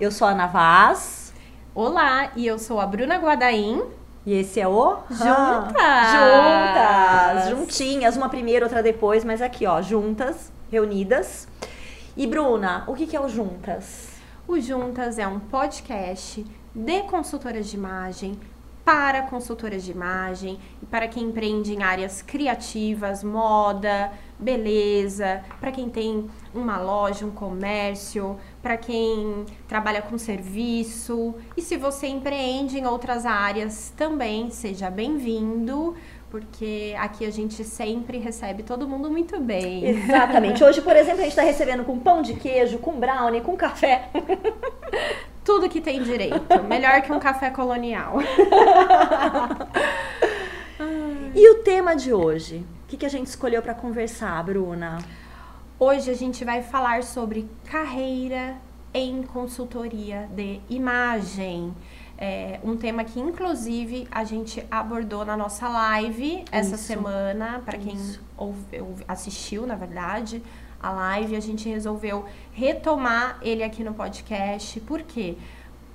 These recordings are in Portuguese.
eu sou a Ana Vaz. Olá, e eu sou a Bruna Guadaim. E esse é o Juntas! Juntas! Juntinhas, uma primeiro, outra depois, mas aqui, ó, juntas, reunidas. E Bruna, o que, que é o Juntas? O Juntas é um podcast de consultoras de imagem para consultoras de imagem e para quem empreende em áreas criativas, moda, beleza, para quem tem uma loja, um comércio, para quem trabalha com serviço. E se você empreende em outras áreas também, seja bem-vindo porque aqui a gente sempre recebe todo mundo muito bem. Exatamente. Hoje, por exemplo, a gente está recebendo com pão de queijo, com brownie, com café. tudo que tem direito. Melhor que um café colonial. e o tema de hoje? O que, que a gente escolheu para conversar, Bruna? Hoje a gente vai falar sobre carreira em consultoria de imagem. É um tema que, inclusive, a gente abordou na nossa live essa Isso. semana, para quem assistiu, na verdade a live, a gente resolveu retomar ele aqui no podcast, porque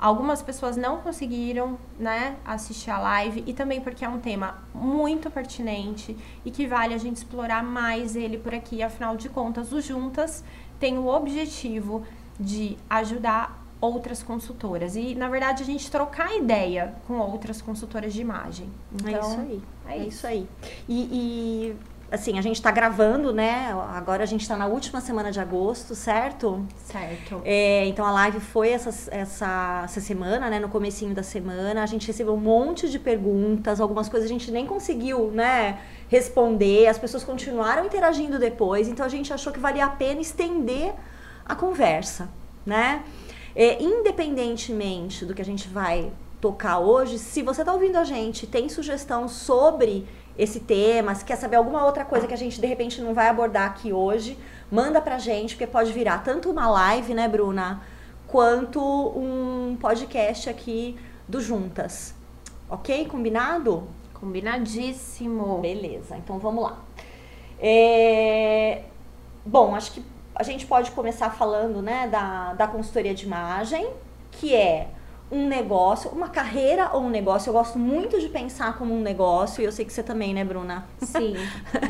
algumas pessoas não conseguiram, né, assistir a live e também porque é um tema muito pertinente e que vale a gente explorar mais ele por aqui. Afinal de contas, o Juntas tem o objetivo de ajudar outras consultoras e na verdade a gente trocar ideia com outras consultoras de imagem. Então, é isso aí. É, é isso aí. E, e assim, a gente está gravando, né? Agora a gente está na última semana de agosto, certo? Certo. É, então a live foi essa, essa, essa semana, né? No comecinho da semana. A gente recebeu um monte de perguntas, algumas coisas a gente nem conseguiu, né? Responder. As pessoas continuaram interagindo depois. Então a gente achou que valia a pena estender a conversa, né? É, independentemente do que a gente vai tocar hoje, se você está ouvindo a gente, tem sugestão sobre esse tema, se quer saber alguma outra coisa que a gente de repente não vai abordar aqui hoje, manda pra gente, porque pode virar tanto uma live, né, Bruna, quanto um podcast aqui do Juntas. Ok? Combinado? Combinadíssimo. Beleza, então vamos lá. É... Bom, acho que a gente pode começar falando né, da, da consultoria de imagem, que é um negócio, uma carreira ou um negócio. Eu gosto muito de pensar como um negócio e eu sei que você também, né, Bruna? Sim.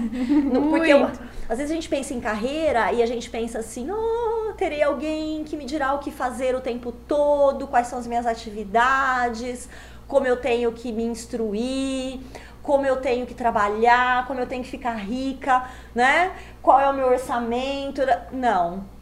Porque eu, às vezes a gente pensa em carreira e a gente pensa assim: oh, terei alguém que me dirá o que fazer o tempo todo, quais são as minhas atividades, como eu tenho que me instruir, como eu tenho que trabalhar, como eu tenho que ficar rica, né? Qual é o meu orçamento? Não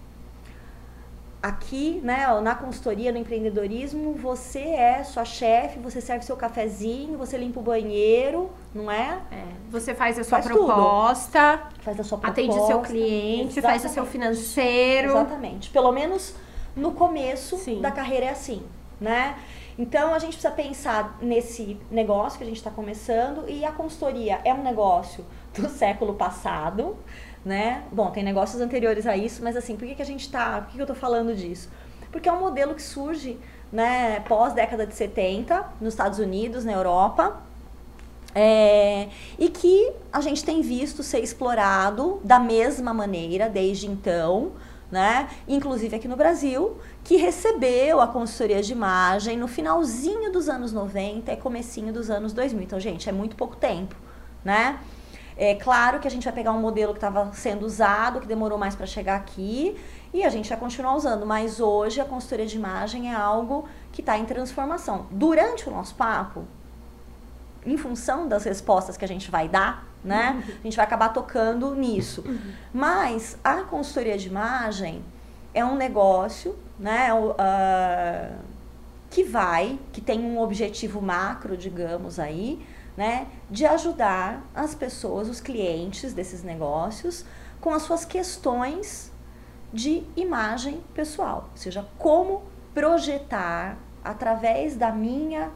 aqui, né, na consultoria, no empreendedorismo, você é sua chefe, você serve seu cafezinho, você limpa o banheiro, não é? é. Você faz a sua faz proposta, tudo. faz a sua proposta, atende o seu cliente, exatamente. faz o seu financeiro. Exatamente. Pelo menos no começo Sim. da carreira é assim, né? Então a gente precisa pensar nesse negócio que a gente está começando e a consultoria é um negócio do século passado, né? Bom, tem negócios anteriores a isso, mas assim, por que, que a gente tá. Por que, que eu tô falando disso? Porque é um modelo que surge né, pós década de 70, nos Estados Unidos, na Europa. É, e que a gente tem visto ser explorado da mesma maneira desde então, né? Inclusive aqui no Brasil, que recebeu a consultoria de imagem no finalzinho dos anos 90 e comecinho dos anos 2000. Então, gente, é muito pouco tempo, né? É claro que a gente vai pegar um modelo que estava sendo usado, que demorou mais para chegar aqui, e a gente vai continuar usando. Mas hoje a consultoria de imagem é algo que está em transformação. Durante o nosso papo, em função das respostas que a gente vai dar, né, uhum. a gente vai acabar tocando nisso. Uhum. Mas a consultoria de imagem é um negócio, né, uh, que vai, que tem um objetivo macro, digamos aí, né, de ajudar as pessoas, os clientes desses negócios, com as suas questões de imagem pessoal, ou seja, como projetar através da minha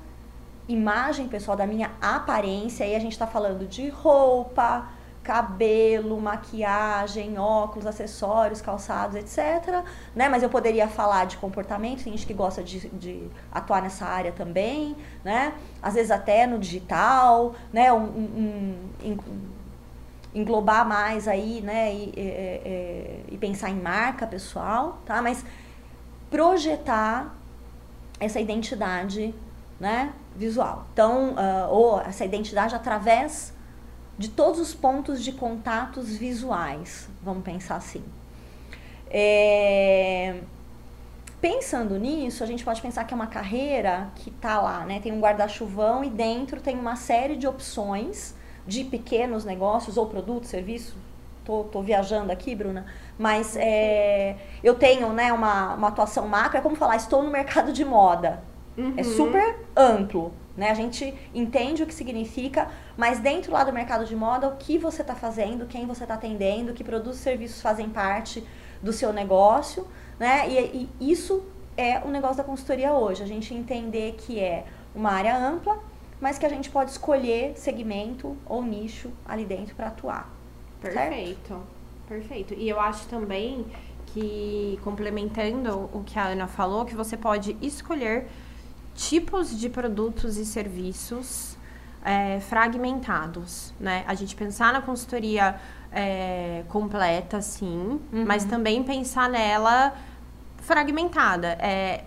imagem pessoal, da minha aparência, aí a gente está falando de roupa, cabelo, maquiagem, óculos, acessórios, calçados, etc. Né? Mas eu poderia falar de comportamento, tem gente que gosta de, de atuar nessa área também, né? Às vezes até no digital, né? Um, um, um, englobar mais aí, né? E, e, e, pensar em marca pessoal, tá? Mas projetar essa identidade né, visual. Então, uh, ou essa identidade através de todos os pontos de contatos visuais, vamos pensar assim. É... Pensando nisso, a gente pode pensar que é uma carreira que está lá, né? Tem um guarda-chuvão e dentro tem uma série de opções de pequenos negócios ou produtos, serviços. Tô, tô viajando aqui, Bruna, mas é, eu tenho né, uma, uma atuação macro, é como falar, estou no mercado de moda. É uhum. É super amplo, né? A gente entende o que significa, mas dentro lá do mercado de moda, o que você está fazendo, quem você está atendendo, que produtos e serviços fazem parte do seu negócio, né? E, e isso é o negócio da consultoria hoje. A gente entender que é uma área ampla, mas que a gente pode escolher segmento ou nicho ali dentro para atuar. Perfeito. Certo? Perfeito. E eu acho também que, complementando o que a Ana falou, que você pode escolher tipos de produtos e serviços é, fragmentados, né? A gente pensar na consultoria é, completa, sim, uhum. mas também pensar nela fragmentada. É,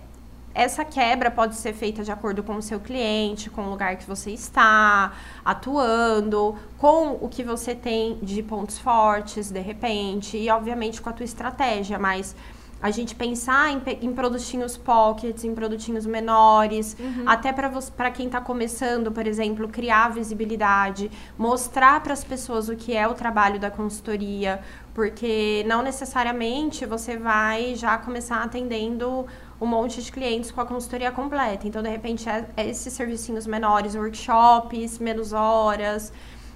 essa quebra pode ser feita de acordo com o seu cliente, com o lugar que você está atuando, com o que você tem de pontos fortes, de repente, e obviamente com a tua estratégia, mas a gente pensar em, em produtinhos pockets, em produtinhos menores, uhum. até para quem está começando, por exemplo, criar visibilidade, mostrar para as pessoas o que é o trabalho da consultoria, porque não necessariamente você vai já começar atendendo um monte de clientes com a consultoria completa. Então, de repente, é, é esses servicinhos menores, workshops, menos horas.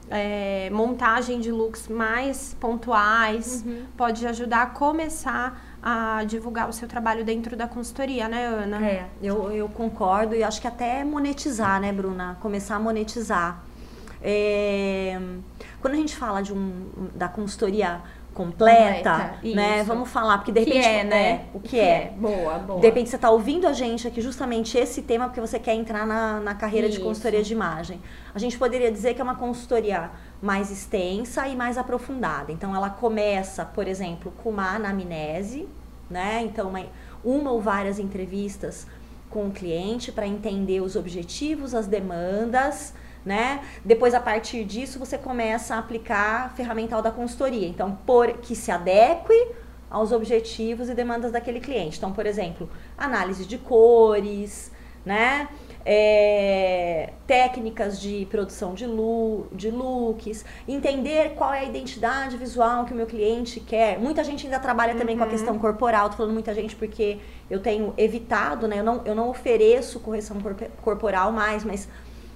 É, montagem de looks mais pontuais uhum. pode ajudar a começar a divulgar o seu trabalho dentro da consultoria, né, Ana? É, eu, eu concordo e acho que até monetizar, né, Bruna? Começar a monetizar. É, quando a gente fala de um, da consultoria completa, completa né? Isso. Vamos falar, porque de repente. Que é, né? O que, que é. é. Boa, boa. De repente você está ouvindo a gente aqui justamente esse tema porque você quer entrar na, na carreira isso. de consultoria de imagem. A gente poderia dizer que é uma consultoria mais extensa e mais aprofundada. Então ela começa, por exemplo, com uma anamnese, né? Então uma, uma ou várias entrevistas com o cliente para entender os objetivos, as demandas, né? Depois a partir disso você começa a aplicar a ferramental da consultoria. Então, por que se adeque aos objetivos e demandas daquele cliente. Então, por exemplo, análise de cores, né? é, técnicas de produção de, lu, de looks, entender qual é a identidade visual que o meu cliente quer. Muita gente ainda trabalha também uhum. com a uhum. questão corporal, tô falando muita gente porque eu tenho evitado, né? Eu não, eu não ofereço correção corporal mais, mas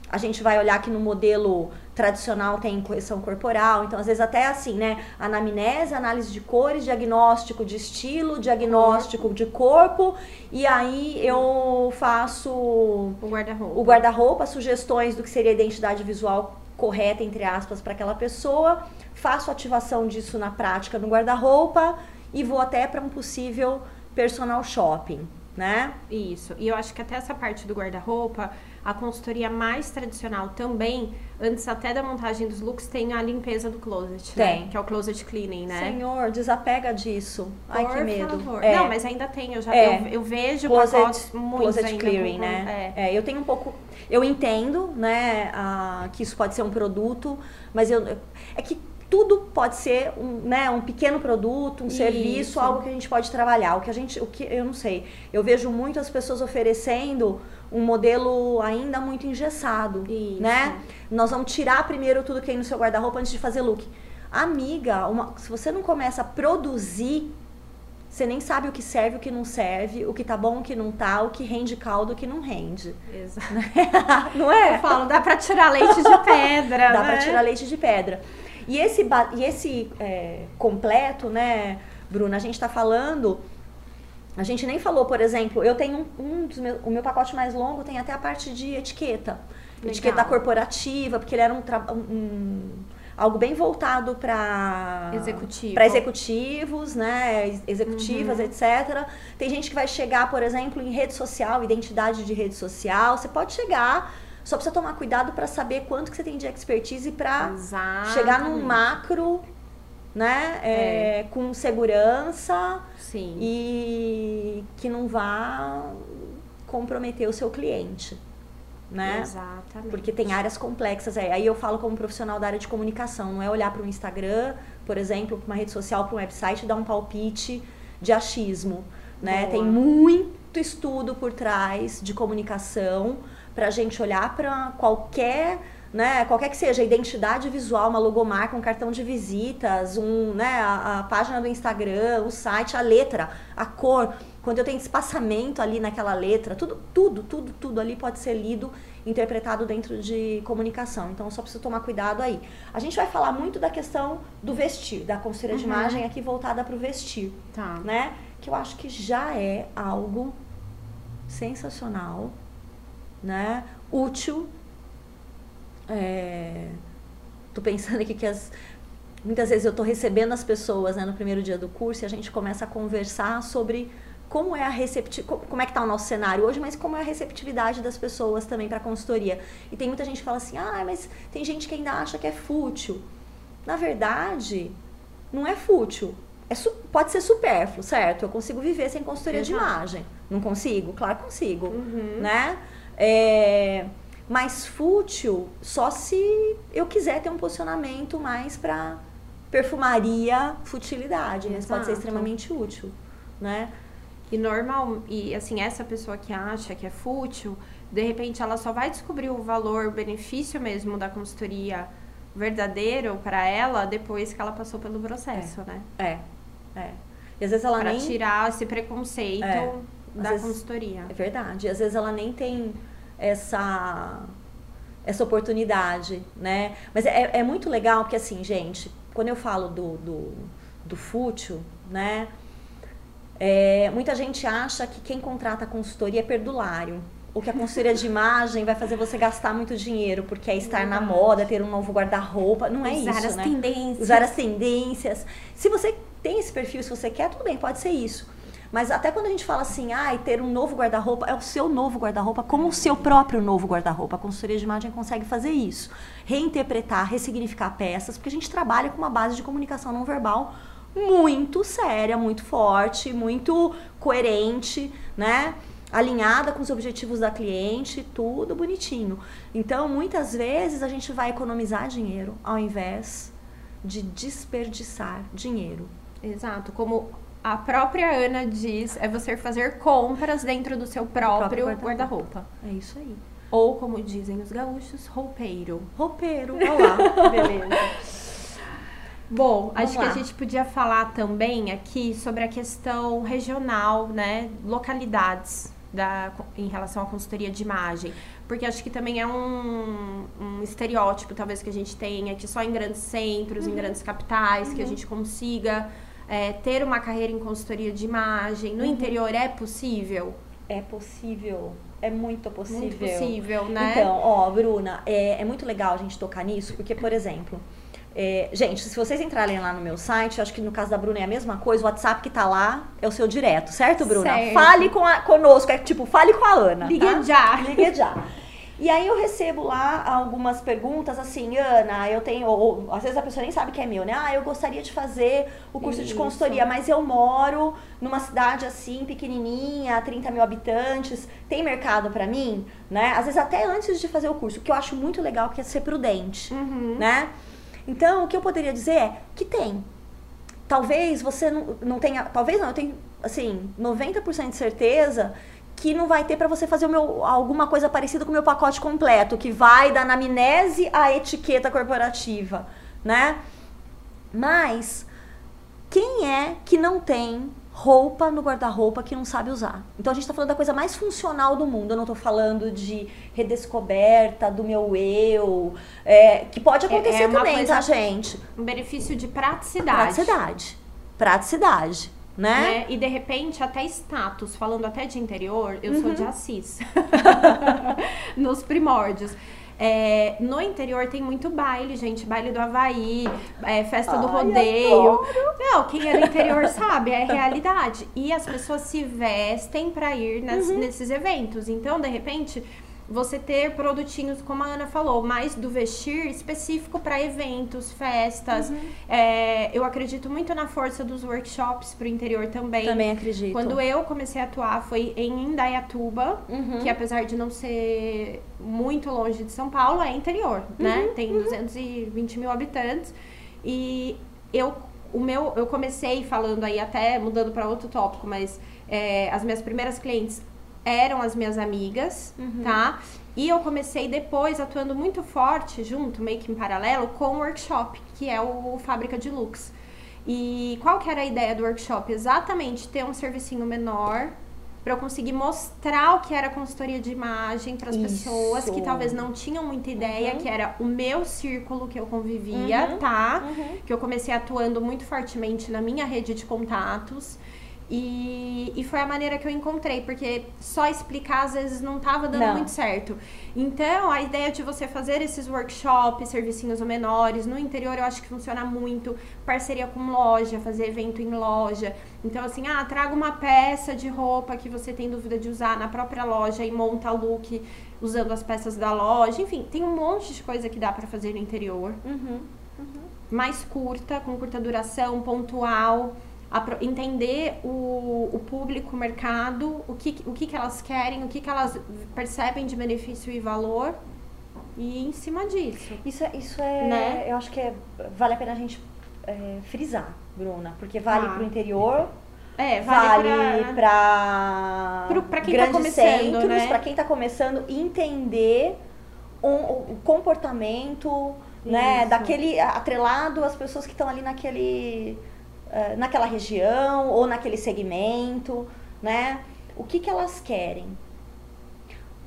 a gente vai olhar que no modelo tradicional tem correção corporal, então às vezes até assim, né? Anamnese, análise de cores, diagnóstico de estilo, diagnóstico de corpo, e aí eu faço o guarda-roupa. O guarda-roupa, sugestões do que seria a identidade visual correta entre aspas para aquela pessoa, faço ativação disso na prática no guarda-roupa e vou até para um possível personal shopping, né? Isso. E eu acho que até essa parte do guarda-roupa a consultoria mais tradicional também, antes até da montagem dos looks, tem a limpeza do closet. Né? Tem. Né? Que é o closet cleaning, né? Senhor, desapega disso. Por Ai, que medo. Favor. É. Não, mas ainda tem. Eu já é. eu, eu vejo closet, pacotes closet clearing, com, né? É. é. eu tenho um pouco... Eu entendo, né, a, que isso pode ser um produto, mas eu... É que tudo pode ser um, né, um pequeno produto, um Isso. serviço, algo que a gente pode trabalhar. O que a gente, o que eu não sei. Eu vejo muitas pessoas oferecendo um modelo ainda muito engessado, Isso. né? Nós vamos tirar primeiro tudo que tem no seu guarda-roupa antes de fazer look. Amiga, uma, se você não começa a produzir, você nem sabe o que serve, o que não serve, o que tá bom, o que não tá, o que rende caldo, o que não rende. Exato. não é? Eu falo, dá pra tirar leite de pedra. dá né? pra tirar leite de pedra. E esse, e esse é, completo, né, Bruna, a gente tá falando a gente nem falou, por exemplo, eu tenho um, um dos meus, o meu pacote mais longo tem até a parte de etiqueta. Legal. Etiqueta corporativa, porque ele era um, um algo bem voltado para Executivo. executivos, né, executivas, uhum. etc. Tem gente que vai chegar, por exemplo, em rede social, identidade de rede social. Você pode chegar, só precisa tomar cuidado para saber quanto que você tem de expertise para chegar num macro né? É, é. Com segurança Sim. e que não vá comprometer o seu cliente. Né? Exatamente. Porque tem áreas complexas. Aí eu falo como profissional da área de comunicação, não é olhar para o Instagram, por exemplo, para uma rede social, para um website e dar um palpite de achismo. Né? Tem muito estudo por trás de comunicação para a gente olhar para qualquer né, qualquer que seja a identidade visual, uma logomarca, um cartão de visitas, um, né, a, a, página do Instagram, o site, a letra, a cor, quando eu tenho espaçamento ali naquela letra, tudo, tudo, tudo, tudo ali pode ser lido, interpretado dentro de comunicação. Então, só preciso tomar cuidado aí. A gente vai falar muito da questão do vestir, da consultoria uhum. de imagem aqui voltada para o vestir, tá. né? Que eu acho que já é algo sensacional, né? Útil é, tô pensando aqui que as, muitas vezes eu tô recebendo as pessoas né, no primeiro dia do curso e a gente começa a conversar sobre como é a receptividade, como é que tá o nosso cenário hoje, mas como é a receptividade das pessoas também para consultoria. E tem muita gente que fala assim: "Ah, mas tem gente que ainda acha que é fútil". Na verdade, não é fútil. É pode ser supérfluo, certo? Eu consigo viver sem consultoria Exato. de imagem. Não consigo? Claro que consigo, uhum. né? É, mais fútil só se eu quiser ter um posicionamento mais para perfumaria, futilidade, mas pode ser extremamente útil, né? E normal, e assim, essa pessoa que acha que é fútil, de repente ela só vai descobrir o valor, o benefício mesmo da consultoria verdadeiro para ela depois que ela passou pelo processo, é. né? É, é. E às vezes ela pra nem... tirar esse preconceito é. da vezes... consultoria. É verdade. E às vezes ela nem tem essa essa oportunidade, né? Mas é, é muito legal porque assim, gente, quando eu falo do, do, do fútil, né? É, muita gente acha que quem contrata consultoria é perdulário. Ou que a consultoria de imagem vai fazer você gastar muito dinheiro, porque é estar na moda, ter um novo guarda-roupa. Não é Usar isso, as né? tendências. Usar as tendências. Se você tem esse perfil, se você quer, tudo bem, pode ser isso. Mas até quando a gente fala assim, ah, ter um novo guarda-roupa, é o seu novo guarda-roupa, como o seu próprio novo guarda-roupa. A consultoria de imagem consegue fazer isso. Reinterpretar, ressignificar peças, porque a gente trabalha com uma base de comunicação não verbal muito séria, muito forte, muito coerente, né? Alinhada com os objetivos da cliente, tudo bonitinho. Então, muitas vezes a gente vai economizar dinheiro ao invés de desperdiçar dinheiro. Exato, como a própria Ana diz, é você fazer compras dentro do seu próprio, próprio guarda-roupa. é isso aí. Ou, como dizem os gaúchos, roupeiro. Roupeiro, olá, beleza. Bom, Vamos acho lá. que a gente podia falar também aqui sobre a questão regional, né? Localidades da, em relação à consultoria de imagem. Porque acho que também é um, um estereótipo, talvez, que a gente tenha, que só em grandes centros, uhum. em grandes capitais, uhum. que a uhum. gente consiga é, ter uma carreira em consultoria de imagem no uhum. interior é possível? É possível. É muito possível. Muito possível, né? Então, ó, Bruna, é, é muito legal a gente tocar nisso, porque, por exemplo, é, gente, se vocês entrarem lá no meu site, acho que no caso da Bruna é a mesma coisa, o WhatsApp que tá lá é o seu direto, certo, Bruna? Certo. Fale com a, conosco, é tipo, fale com a Ana. Ligue tá? já. Ligue já. E aí eu recebo lá algumas perguntas assim, Ana, eu tenho, ou, às vezes a pessoa nem sabe que é meu, né? Ah, eu gostaria de fazer o curso Isso. de consultoria, mas eu moro numa cidade assim, pequenininha, 30 mil habitantes, tem mercado para mim, né? Às vezes até antes de fazer o curso, que eu acho muito legal que é ser prudente, uhum. né? Então, o que eu poderia dizer é que tem. Talvez você não, não tenha, talvez não, eu tenho, assim, 90% de certeza que não vai ter para você fazer o meu, alguma coisa parecida com o meu pacote completo, que vai da anamnese à etiqueta corporativa, né? Mas quem é que não tem roupa no guarda-roupa que não sabe usar? Então a gente está falando da coisa mais funcional do mundo. Eu não estou falando de redescoberta do meu eu, é, que pode acontecer é, é também, coisa, tá, gente? Um benefício de praticidade. Praticidade. Praticidade né? né? E de repente, até status, falando até de interior, eu uhum. sou de uhum. Assis. Nos primórdios. É, no interior tem muito baile, gente. Baile do Havaí, é, festa Ai, do rodeio. Não, quem é do interior sabe, é realidade. E as pessoas se vestem para ir nas, uhum. nesses eventos. Então, de repente, você ter produtinhos, como a Ana falou, mais do vestir específico para eventos, festas. Uhum. É, eu acredito muito na força dos workshops para o interior também. Também acredito. Quando eu comecei a atuar foi em Indaiatuba, uhum. que apesar de não ser muito longe de São Paulo, é interior, né? Uhum. Tem 220 uhum. mil habitantes. E eu, o meu, eu comecei falando aí, até mudando para outro tópico, mas é, as minhas primeiras clientes eram as minhas amigas, uhum. tá? E eu comecei depois atuando muito forte junto, meio que em paralelo, com o workshop, que é o Fábrica de Lux. E qual que era a ideia do workshop? Exatamente ter um servicinho menor para eu conseguir mostrar o que era consultoria de imagem para as pessoas que talvez não tinham muita ideia, uhum. que era o meu círculo que eu convivia, uhum. tá? Uhum. Que eu comecei atuando muito fortemente na minha rede de contatos. E, e foi a maneira que eu encontrei, porque só explicar às vezes não estava dando não. muito certo. Então, a ideia de você fazer esses workshops, servicinhos menores, no interior eu acho que funciona muito. Parceria com loja, fazer evento em loja. Então, assim, ah, traga uma peça de roupa que você tem dúvida de usar na própria loja e monta look usando as peças da loja. Enfim, tem um monte de coisa que dá para fazer no interior. Uhum, uhum. Mais curta, com curta duração, pontual entender o, o público, o mercado, o que, o que, que elas querem, o que, que elas percebem de benefício e valor e em cima disso. Isso, é, isso é, né? eu acho que é, vale a pena a gente é, frisar, Bruna, porque vale ah. para o interior, é, vale, vale para para quem está começando, né? para quem está começando entender um, o comportamento, né, daquele atrelado às pessoas que estão ali naquele eh, naquela região ou naquele segmento, né? O que, que elas querem?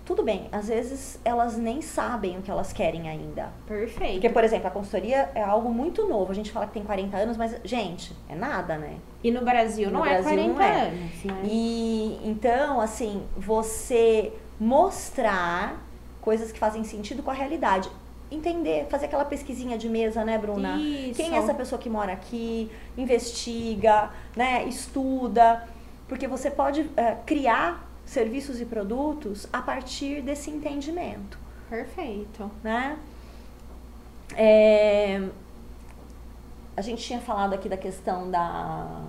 Tudo bem, às vezes elas nem sabem o que elas querem ainda. Perfeito. Porque, por exemplo, a consultoria é algo muito novo. A gente fala que tem 40 anos, mas, gente, é nada, né? E no Brasil no não é Brasil é 40 não é. anos, né? E então, assim, você mostrar coisas que fazem sentido com a realidade entender, fazer aquela pesquisinha de mesa, né, Bruna? Isso. Quem é essa pessoa que mora aqui? Investiga, né? Estuda, porque você pode é, criar serviços e produtos a partir desse entendimento. Perfeito. Né? É, a gente tinha falado aqui da questão da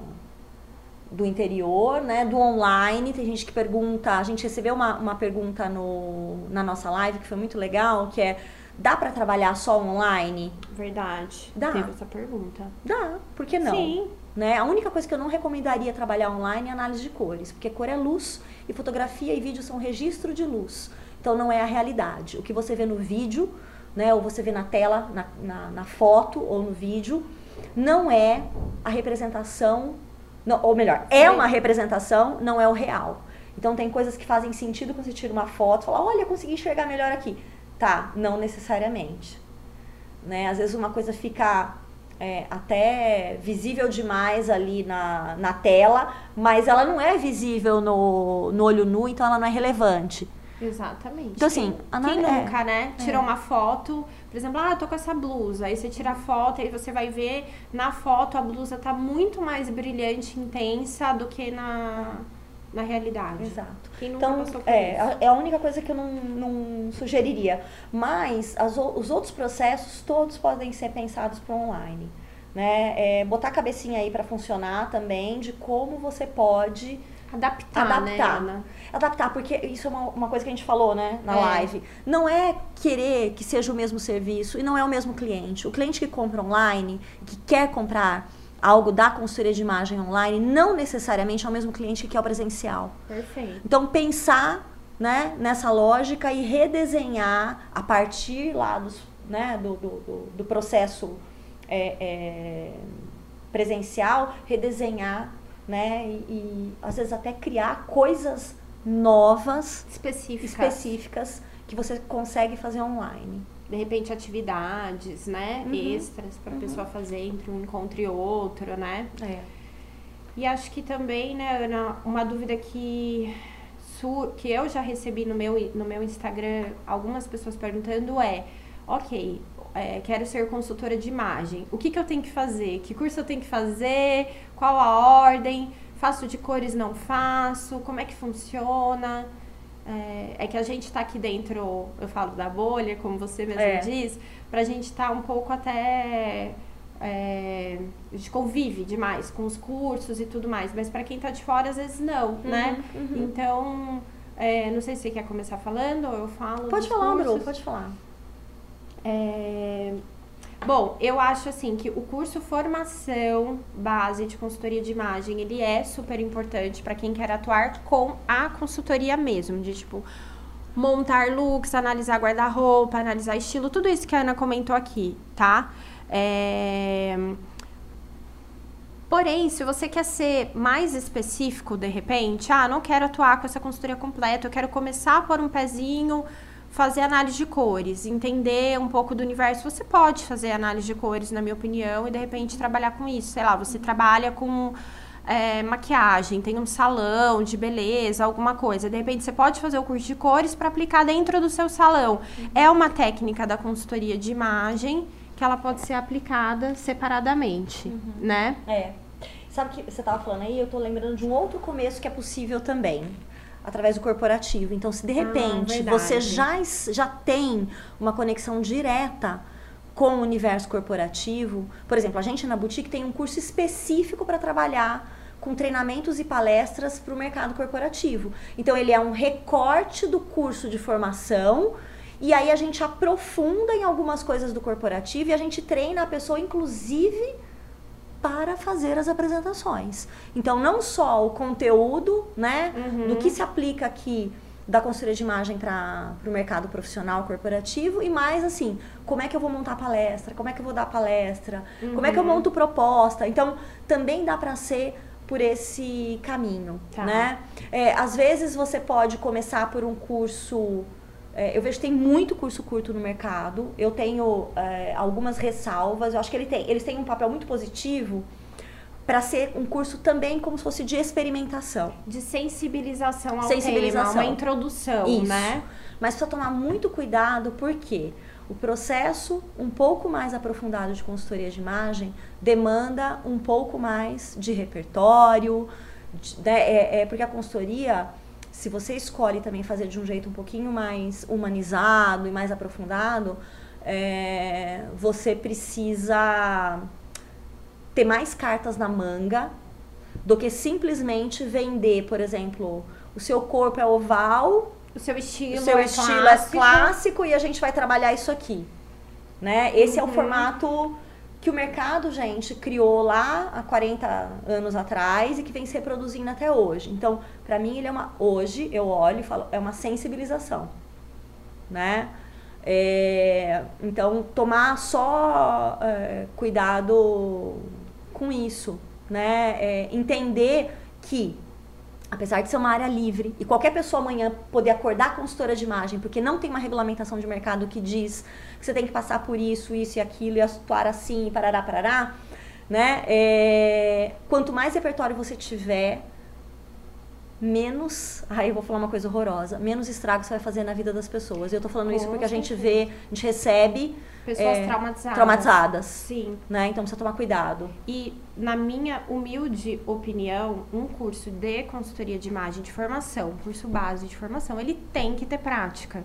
do interior, né, do online. Tem gente que pergunta, a gente recebeu uma, uma pergunta no, na nossa live que foi muito legal, que é Dá para trabalhar só online? Verdade. Dá. Teve essa pergunta. Dá, por que não? Sim. Né? A única coisa que eu não recomendaria trabalhar online é análise de cores, porque cor é luz e fotografia e vídeo são registro de luz. Então não é a realidade. O que você vê no vídeo, né, ou você vê na tela, na, na, na foto ou no vídeo, não é a representação, não, ou melhor, é uma representação, não é o real. Então tem coisas que fazem sentido quando você tira uma foto e fala, olha, consegui enxergar melhor aqui. Tá, não necessariamente. Né? Às vezes uma coisa fica é, até visível demais ali na, na tela, mas ela não é visível no, no olho nu, então ela não é relevante. Exatamente. Então, assim, quem, quem é, nunca, né? Tirou é. uma foto, por exemplo, ah, eu tô com essa blusa. Aí você tira a foto, aí você vai ver na foto a blusa tá muito mais brilhante, intensa do que na na realidade. Exato. Então, é, isso? é a única coisa que eu não, não sugeriria. Mas as, os outros processos todos podem ser pensados para online. Né? É, botar a cabecinha aí para funcionar também de como você pode adaptar, adaptar. Né, adaptar, porque isso é uma, uma coisa que a gente falou, né, na é. live. Não é querer que seja o mesmo serviço e não é o mesmo cliente. O cliente que compra online, que quer comprar algo da consultoria de imagem online, não necessariamente é o mesmo cliente que quer o presencial. Perfeito. Então, pensar né, nessa lógica e redesenhar a partir lá dos, né, do, do, do processo é, é, presencial, redesenhar né, e, e, às vezes até criar coisas novas, específicas, específicas que você consegue fazer online de repente atividades, né, uhum. extras para a uhum. pessoa fazer entre um encontro e outro, né? É. E acho que também, né, Ana, uma dúvida que que eu já recebi no meu no meu Instagram, algumas pessoas perguntando é, ok, é, quero ser consultora de imagem. O que, que eu tenho que fazer? Que curso eu tenho que fazer? Qual a ordem? Faço de cores, não faço? Como é que funciona? É, é, que a gente está aqui dentro, eu falo da bolha, como você mesmo é. diz, para a gente estar tá um pouco até. É, a gente convive demais com os cursos e tudo mais, mas para quem está de fora, às vezes não, uhum, né? Uhum. Então, é, não sei se você quer começar falando ou eu falo. Pode falar, Bru, pode falar. É, Bom, eu acho assim que o curso formação base de consultoria de imagem, ele é super importante para quem quer atuar com a consultoria mesmo, de tipo montar looks, analisar guarda-roupa, analisar estilo, tudo isso que a Ana comentou aqui, tá? É... Porém, se você quer ser mais específico de repente, ah, não quero atuar com essa consultoria completa, eu quero começar por um pezinho fazer análise de cores, entender um pouco do universo. Você pode fazer análise de cores, na minha opinião, e de repente trabalhar com isso. Sei lá, você trabalha com é, maquiagem, tem um salão de beleza, alguma coisa. De repente você pode fazer o curso de cores para aplicar dentro do seu salão. É uma técnica da consultoria de imagem que ela pode ser aplicada separadamente, uhum. né? É. Sabe que você estava falando aí, eu estou lembrando de um outro começo que é possível também através do corporativo. Então, se de ah, repente ah, você já, já tem uma conexão direta com o universo corporativo, por exemplo, a gente na boutique tem um curso específico para trabalhar com treinamentos e palestras para o mercado corporativo. Então, ele é um recorte do curso de formação. E aí a gente aprofunda em algumas coisas do corporativo e a gente treina a pessoa, inclusive, para fazer as apresentações. Então, não só o conteúdo, né, uhum. do que se aplica aqui da consultoria de imagem para o mercado profissional corporativo e mais assim, como é que eu vou montar palestra, como é que eu vou dar palestra, uhum. como é que eu uhum. monto proposta. Então, também dá para ser por esse caminho, tá. né? É, às vezes você pode começar por um curso é, eu vejo que tem muito curso curto no mercado. Eu tenho é, algumas ressalvas. Eu acho que ele tem, eles têm um papel muito positivo para ser um curso também como se fosse de experimentação. De sensibilização ao sensibilização. tema, uma introdução, Isso. né? Mas precisa tomar muito cuidado, porque o processo um pouco mais aprofundado de consultoria de imagem demanda um pouco mais de repertório, de, né? é, é, porque a consultoria se você escolhe também fazer de um jeito um pouquinho mais humanizado e mais aprofundado, é, você precisa ter mais cartas na manga do que simplesmente vender, por exemplo, o seu corpo é oval, o seu estilo, o seu é, estilo clássico. é clássico e a gente vai trabalhar isso aqui. Né? Esse uhum. é o uhum. formato que o mercado, gente, criou lá há 40 anos atrás e que vem se reproduzindo até hoje. Então, para mim, ele é uma. Hoje, eu olho e falo, é uma sensibilização. Né? É, então, tomar só é, cuidado com isso. Né? É, entender que apesar de ser uma área livre, e qualquer pessoa amanhã poder acordar consultora de imagem, porque não tem uma regulamentação de mercado que diz que você tem que passar por isso, isso e aquilo, e atuar assim, parará, parará, né? É, quanto mais repertório você tiver, menos. Aí eu vou falar uma coisa horrorosa. Menos estrago você vai fazer na vida das pessoas. E eu tô falando Com isso porque a gente vê, a gente recebe. Pessoas é, traumatizadas. Traumatizadas. Sim. Né? Então precisa tomar cuidado. E, na minha humilde opinião, um curso de consultoria de imagem de formação, curso base de formação, ele tem que ter prática.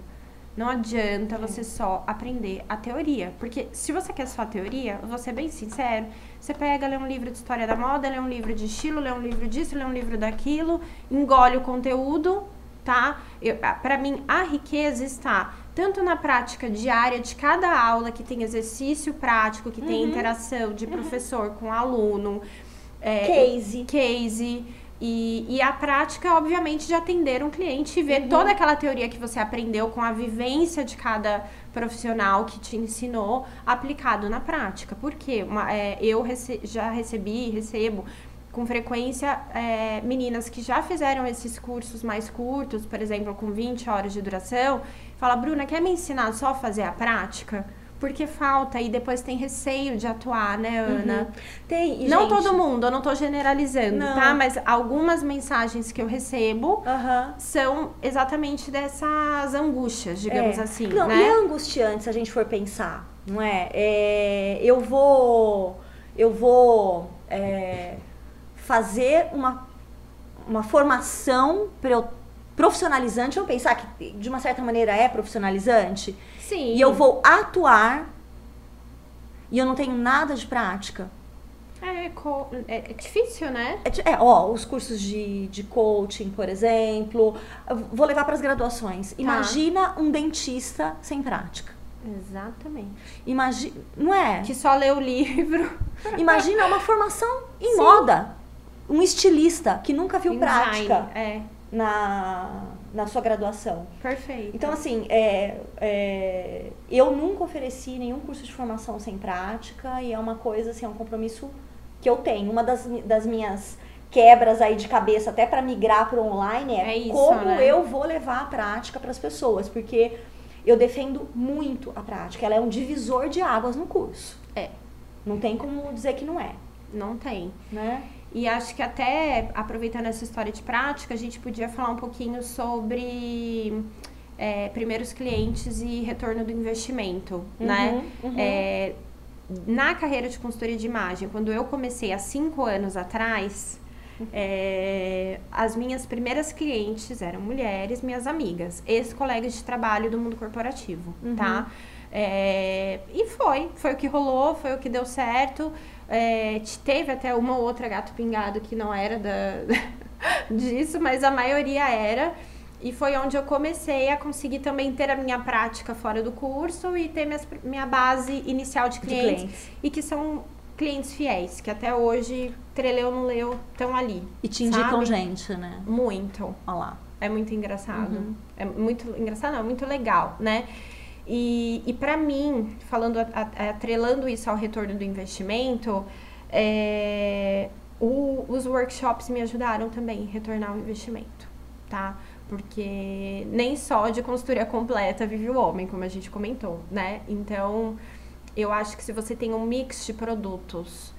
Não adianta é. você só aprender a teoria. Porque se você quer só a teoria, vou ser bem sincero, você pega, lê um livro de história da moda, lê um livro de estilo, lê um livro disso, lê um livro daquilo, engole o conteúdo, tá? Para mim, a riqueza está tanto na prática diária de cada aula, que tem exercício prático, que uhum. tem interação de uhum. professor uhum. com aluno. É, case. Case e, e, a prática, obviamente, de atender um cliente e ver uhum. toda aquela teoria que você aprendeu com a vivência de cada profissional que te ensinou aplicado na prática. Porque uma, é, eu rece já recebi, recebo com frequência é, meninas que já fizeram esses cursos mais curtos, por exemplo, com 20 horas de duração, fala, Bruna, quer me ensinar só a fazer a prática? Porque falta e depois tem receio de atuar, né, Ana? Uhum. Tem. E, não gente... todo mundo, eu não tô generalizando, não. tá? Mas algumas mensagens que eu recebo uhum. são exatamente dessas angústias, digamos é. assim. Não, né? e é angustiante se a gente for pensar, não é? é eu vou. Eu vou é, fazer uma, uma formação eu profissionalizante, vamos pensar que de uma certa maneira é profissionalizante. Sim. E eu vou atuar e eu não tenho nada de prática. É, é, é difícil, né? É, é, ó, os cursos de, de coaching, por exemplo. Vou levar para as graduações. Tá. Imagina um dentista sem prática. Exatamente. Imagina, não é? Que só lê o livro. Imagina uma formação em Sim. moda. Um estilista que nunca viu Design, prática. É na, na sua graduação. Perfeito. Então, assim, é, é, eu nunca ofereci nenhum curso de formação sem prática e é uma coisa, assim, é um compromisso que eu tenho. Uma das, das minhas quebras aí de cabeça até para migrar para online é, é isso, como né? eu vou levar a prática para as pessoas, porque eu defendo muito a prática. Ela é um divisor de águas no curso. É. Não tem como dizer que não é. Não tem. Né? E acho que até aproveitando essa história de prática, a gente podia falar um pouquinho sobre é, primeiros clientes e retorno do investimento, uhum, né? Uhum. É, na carreira de consultoria de imagem, quando eu comecei há cinco anos atrás, é, as minhas primeiras clientes eram mulheres, minhas amigas, ex-colegas de trabalho do mundo corporativo, uhum. tá? É, e foi, foi o que rolou, foi o que deu certo. É, teve até uma ou outra gato pingado que não era da, disso, mas a maioria era. E foi onde eu comecei a conseguir também ter a minha prática fora do curso e ter minhas, minha base inicial de clientes, de clientes. E que são clientes fiéis, que até hoje, treleu não leu, estão ali. E te indicam sabe? gente, né? Muito. Olha lá. É muito engraçado. Uhum. É muito engraçado, não, é muito legal, né? E, e para mim, falando, atrelando isso ao retorno do investimento, é, o, os workshops me ajudaram também a retornar o investimento, tá? Porque nem só de consultoria completa vive o homem, como a gente comentou, né? Então, eu acho que se você tem um mix de produtos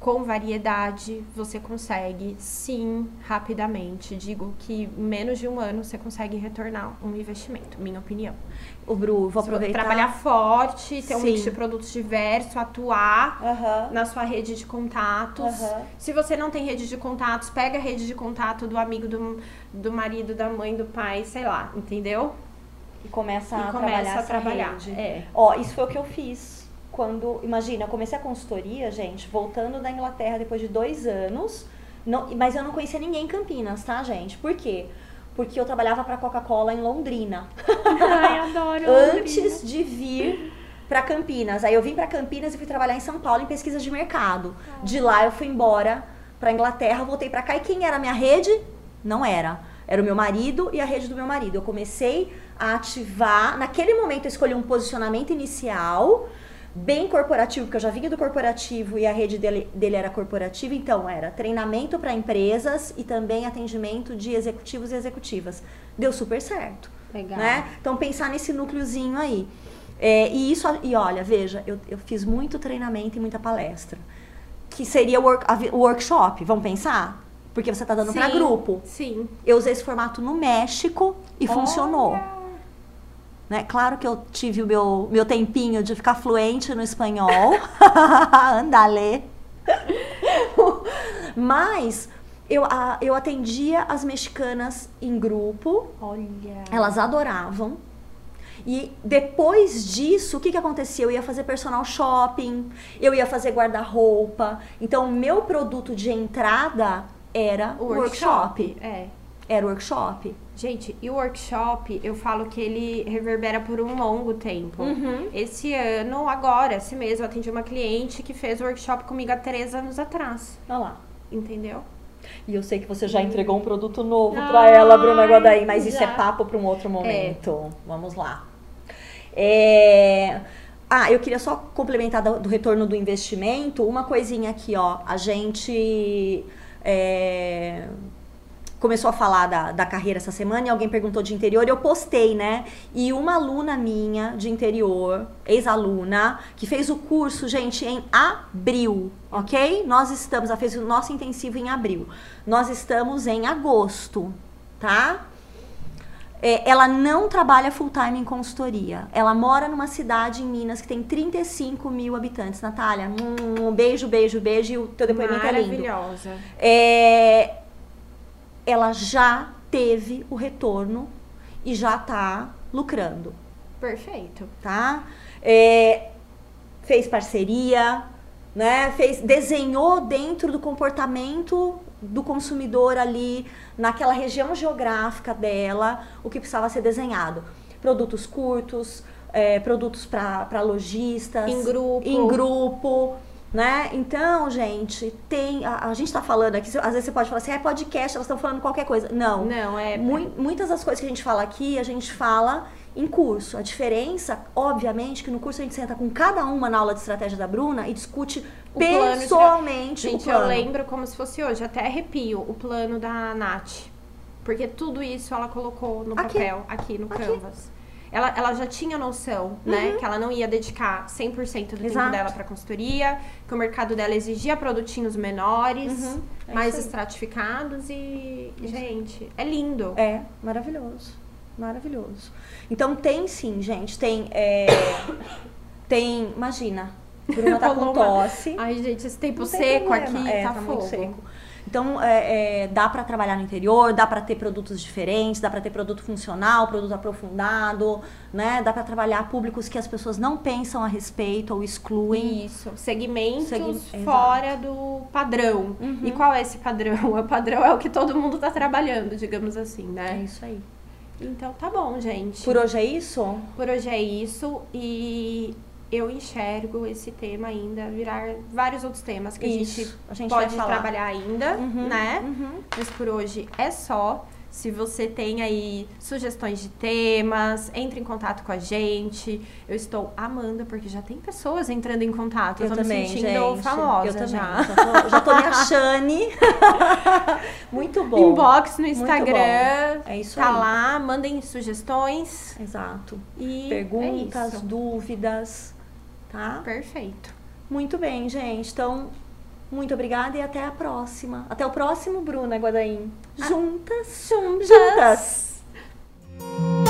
com variedade, você consegue, sim, rapidamente. Digo que em menos de um ano você consegue retornar um investimento, minha opinião. O Bru, vou aproveitar. Trabalhar forte, ter sim. um mix de produtos diverso, atuar uhum. na sua rede de contatos. Uhum. Se você não tem rede de contatos, pega a rede de contato do amigo, do, do marido, da mãe, do pai, sei lá, entendeu? E começa e a começa trabalhar a trabalhar. É. Ó, isso foi o que eu fiz quando, imagina, eu comecei a consultoria, gente, voltando da Inglaterra depois de dois anos, não, mas eu não conhecia ninguém em Campinas, tá, gente? Por quê? Porque eu trabalhava para Coca-Cola em Londrina. Ai, adoro. Antes de vir para Campinas. Aí eu vim para Campinas e fui trabalhar em São Paulo em pesquisa de mercado. Ah. De lá eu fui embora para Inglaterra, voltei para cá e quem era a minha rede? Não era. Era o meu marido e a rede do meu marido. Eu comecei a ativar, naquele momento eu escolhi um posicionamento inicial bem corporativo, porque eu já vinha do corporativo e a rede dele, dele era corporativa, então era treinamento para empresas e também atendimento de executivos e executivas. Deu super certo. Legal. Né? Então pensar nesse núcleozinho aí. É, e isso, e olha, veja, eu, eu fiz muito treinamento e muita palestra. Que seria o work, workshop, vamos pensar? Porque você está dando para grupo. Sim. Eu usei esse formato no México e Olha. funcionou. Né? Claro que eu tive o meu, meu tempinho de ficar fluente no espanhol. Andale. Mas eu, a, eu atendia as mexicanas em grupo. Olha. Elas adoravam. E depois disso, o que, que acontecia? Eu ia fazer personal shopping, eu ia fazer guarda-roupa. Então, o meu produto de entrada era o workshop. workshop. É. Era workshop. Gente, e o workshop, eu falo que ele reverbera por um longo tempo. Uhum. Esse ano, agora, esse mês, eu atendi uma cliente que fez o workshop comigo há três anos atrás. Olha lá. Entendeu? E eu sei que você já entregou um produto novo para ela, Bruna Guadaí, mas já. isso é papo para um outro é. momento. É. Vamos lá. É... Ah, eu queria só complementar do, do, retorno do investimento. Uma coisinha aqui, ó. A gente. É começou a falar da, da carreira essa semana e alguém perguntou de interior e eu postei, né? E uma aluna minha de interior, ex-aluna, que fez o curso, gente, em abril, ok? Nós estamos, ela fez o nosso intensivo em abril. Nós estamos em agosto, tá? É, ela não trabalha full time em consultoria. Ela mora numa cidade em Minas que tem 35 mil habitantes. Natália, um beijo, beijo, beijo. E o teu depoimento é lindo. Maravilhosa. É, ela já teve o retorno e já está lucrando. Perfeito. Tá? É, fez parceria, né? Fez, desenhou dentro do comportamento do consumidor ali, naquela região geográfica dela, o que precisava ser desenhado. Produtos curtos, é, produtos para lojistas. Em grupo. Em grupo. Né? Então, gente, tem. A, a gente está falando aqui, às vezes você pode falar assim, é podcast, elas estão falando qualquer coisa. Não. Não, é. Mu muitas das coisas que a gente fala aqui, a gente fala em curso. A diferença, obviamente, que no curso a gente senta com cada uma na aula de estratégia da Bruna e discute o pessoalmente plano de... Gente, o plano. eu lembro como se fosse hoje, até arrepio o plano da Nath. Porque tudo isso ela colocou no aqui. papel, aqui no aqui. Canvas ela, ela já tinha noção, né, uhum. né? Que ela não ia dedicar 100% do Exato. tempo dela para consultoria, que o mercado dela exigia produtinhos menores, uhum. é mais estratificados e, isso. gente, é lindo. É, maravilhoso. Maravilhoso. Então tem sim, gente, tem. É, tem, imagina, Bruna tá com tosse. Ai, gente, esse tempo seco aqui é, tá, tá fogo. seco. Então, é, é, dá para trabalhar no interior, dá para ter produtos diferentes, dá para ter produto funcional, produto aprofundado, né? Dá para trabalhar públicos que as pessoas não pensam a respeito ou excluem. Isso, segmentos Segui fora Exato. do padrão. Uhum. E qual é esse padrão? O padrão é o que todo mundo está trabalhando, digamos assim, né? É isso aí. Então tá bom, gente. Por hoje é isso? Por hoje é isso. E eu enxergo esse tema ainda virar vários outros temas que Isso, a gente, a gente pode trabalhar ainda, uhum, né? Uhum. Mas por hoje é só. Se você tem aí sugestões de temas, entre em contato com a gente. Eu estou amando, porque já tem pessoas entrando em contato. Eu, eu tô também, me sentindo gente, famosa eu também. já. Já tô, já tô me achando. Muito bom. Inbox no Instagram. É isso tá aí. lá, mandem sugestões. Exato. E Perguntas, é dúvidas tá? Perfeito. Muito bem, gente. Então, muito obrigada e até a próxima. Até o próximo Bruna Guadaim. Juntas, ah, juntas. Juntas.